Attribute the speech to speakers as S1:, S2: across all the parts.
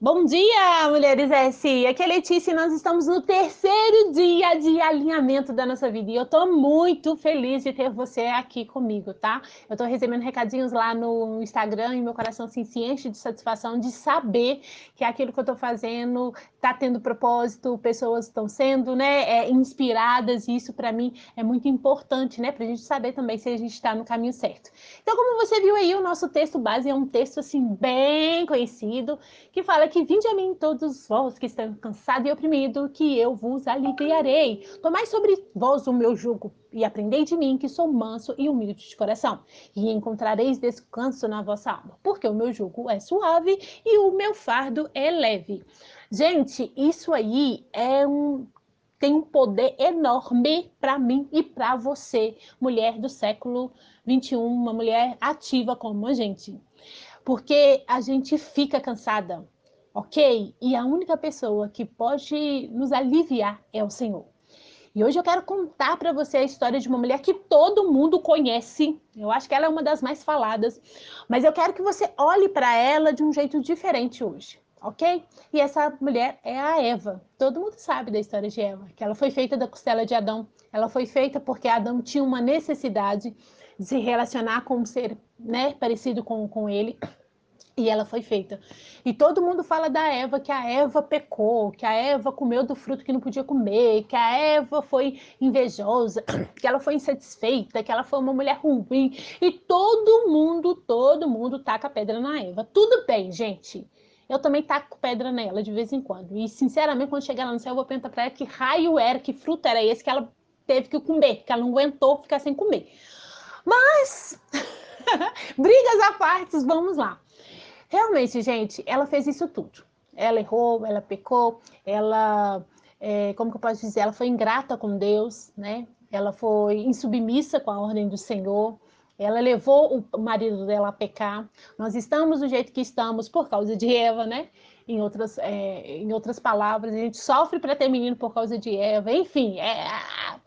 S1: Bom dia, mulheres S! Aqui é Letícia e nós estamos no terceiro dia de alinhamento da nossa vida. E eu tô muito feliz de ter você aqui comigo, tá? Eu tô recebendo recadinhos lá no Instagram e meu coração se enche de satisfação de saber que aquilo que eu tô fazendo tá tendo propósito, pessoas estão sendo, né, é, inspiradas, e isso para mim é muito importante, né, pra gente saber também se a gente está no caminho certo. Então, como você viu aí, o nosso texto base é um texto assim bem conhecido, que fala que vinde a mim todos vós que estão cansados e oprimidos, que eu vos aliviarei. Tomai sobre vós o meu jugo e aprendei de mim, que sou manso e humilde de coração, e encontrareis descanso na vossa alma, porque o meu jugo é suave e o meu fardo é leve. Gente, isso aí é um tem um poder enorme para mim e para você, mulher do século 21, uma mulher ativa como a gente. Porque a gente fica cansada, ok? E a única pessoa que pode nos aliviar é o Senhor. E hoje eu quero contar para você a história de uma mulher que todo mundo conhece. Eu acho que ela é uma das mais faladas, mas eu quero que você olhe para ela de um jeito diferente hoje, ok? E essa mulher é a Eva. Todo mundo sabe da história de Eva, que ela foi feita da costela de Adão. Ela foi feita porque Adão tinha uma necessidade de se relacionar com um ser né, parecido com, com ele. E ela foi feita. E todo mundo fala da Eva, que a Eva pecou, que a Eva comeu do fruto que não podia comer, que a Eva foi invejosa, que ela foi insatisfeita, que ela foi uma mulher ruim. E todo mundo, todo mundo taca pedra na Eva. Tudo bem, gente. Eu também taco pedra nela de vez em quando. E, sinceramente, quando chegar lá no céu, eu vou perguntar para ela que raio era, que fruto era esse que ela teve que comer, que ela não aguentou ficar sem comer. Mas, brigas à parte, vamos lá. Realmente, gente, ela fez isso tudo. Ela errou, ela pecou, ela, é, como que eu posso dizer, ela foi ingrata com Deus, né? Ela foi insubmissa com a ordem do Senhor. Ela levou o marido dela a pecar. Nós estamos do jeito que estamos por causa de Eva, né? Em outras, é, em outras palavras, a gente sofre para ter menino por causa de Eva. Enfim, é,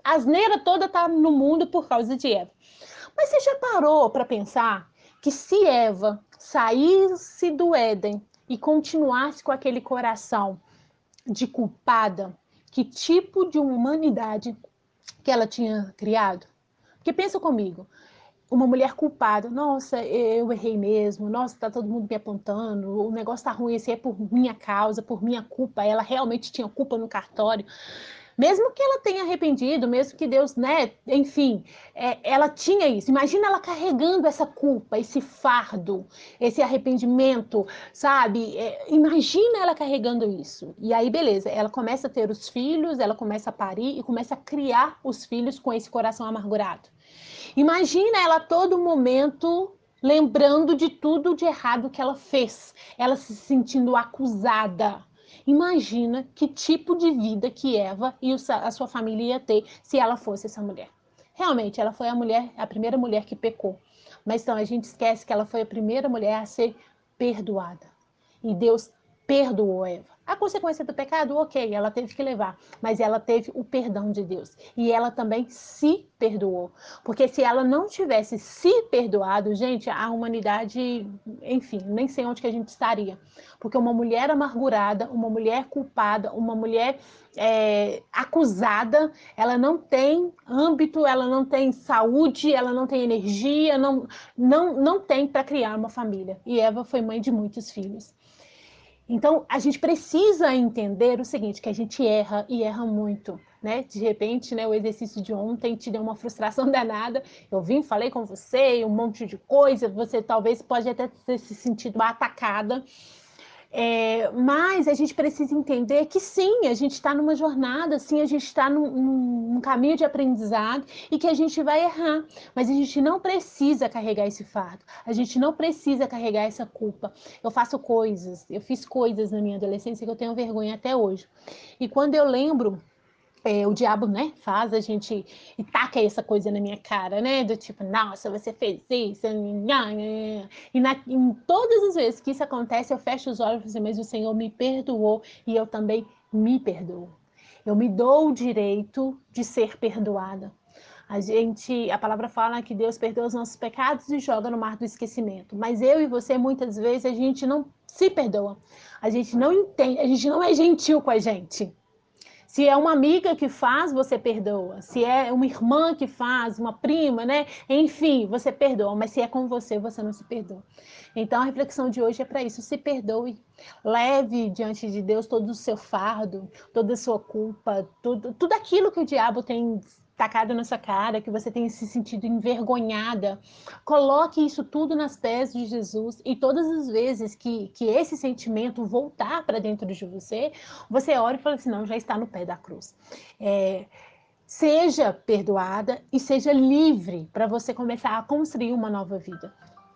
S1: a asneira toda está no mundo por causa de Eva. Mas você já parou para pensar que se Eva saísse do Éden e continuasse com aquele coração de culpada, que tipo de humanidade que ela tinha criado? Porque pensa comigo, uma mulher culpada, nossa, eu errei mesmo, nossa, tá todo mundo me apontando, o negócio tá ruim, esse é por minha causa, por minha culpa, ela realmente tinha culpa no cartório mesmo que ela tenha arrependido, mesmo que Deus, né, enfim, é, ela tinha isso. Imagina ela carregando essa culpa, esse fardo, esse arrependimento, sabe? É, imagina ela carregando isso. E aí, beleza, ela começa a ter os filhos, ela começa a parir e começa a criar os filhos com esse coração amargurado. Imagina ela a todo momento lembrando de tudo de errado que ela fez, ela se sentindo acusada Imagina que tipo de vida que Eva e a sua família ia ter se ela fosse essa mulher. Realmente, ela foi a mulher, a primeira mulher que pecou. Mas então a gente esquece que ela foi a primeira mulher a ser perdoada. E Deus perdoou Eva. A consequência do pecado, ok, ela teve que levar, mas ela teve o perdão de Deus. E ela também se perdoou. Porque se ela não tivesse se perdoado, gente, a humanidade, enfim, nem sei onde que a gente estaria. Porque uma mulher amargurada, uma mulher culpada, uma mulher é, acusada, ela não tem âmbito, ela não tem saúde, ela não tem energia, não, não, não tem para criar uma família. E Eva foi mãe de muitos filhos. Então, a gente precisa entender o seguinte, que a gente erra e erra muito, né? De repente, né, o exercício de ontem te deu uma frustração danada. Eu vim, falei com você, um monte de coisa, você talvez pode até ter se sentido atacada. É, mas a gente precisa entender que sim, a gente está numa jornada, sim, a gente está num, num, caminho de aprendizado e que a gente vai errar, mas a gente não precisa carregar esse fardo, a gente não precisa carregar essa culpa. Eu faço coisas, eu fiz coisas na minha adolescência que eu tenho vergonha até hoje. E quando eu lembro é, o diabo, né, faz a gente e taca essa coisa na minha cara, né, do tipo, nossa, você fez isso, e na, em todas as vezes que isso acontece, eu fecho os olhos e assim, mas o Senhor me perdoou e eu também me perdoo. Eu me dou o direito de ser perdoada. A gente, a palavra fala que Deus perdoa os nossos pecados e joga no mar do esquecimento. Mas eu e você, muitas vezes, a gente não se perdoa. A gente não entende, a gente não é gentil com a gente. Se é uma amiga que faz, você perdoa. Se é uma irmã que faz, uma prima, né? Enfim, você perdoa. Mas se é com você, você não se perdoa. Então a reflexão de hoje é para isso. Se perdoe. Leve diante de Deus todo o seu fardo, toda a sua culpa, tudo, tudo aquilo que o diabo tem tacado na sua cara, que você tenha se sentido envergonhada. Coloque isso tudo nas pés de Jesus e todas as vezes que, que esse sentimento voltar para dentro de você, você ora e fala assim, não, já está no pé da cruz. É, seja perdoada e seja livre para você começar a construir uma nova vida.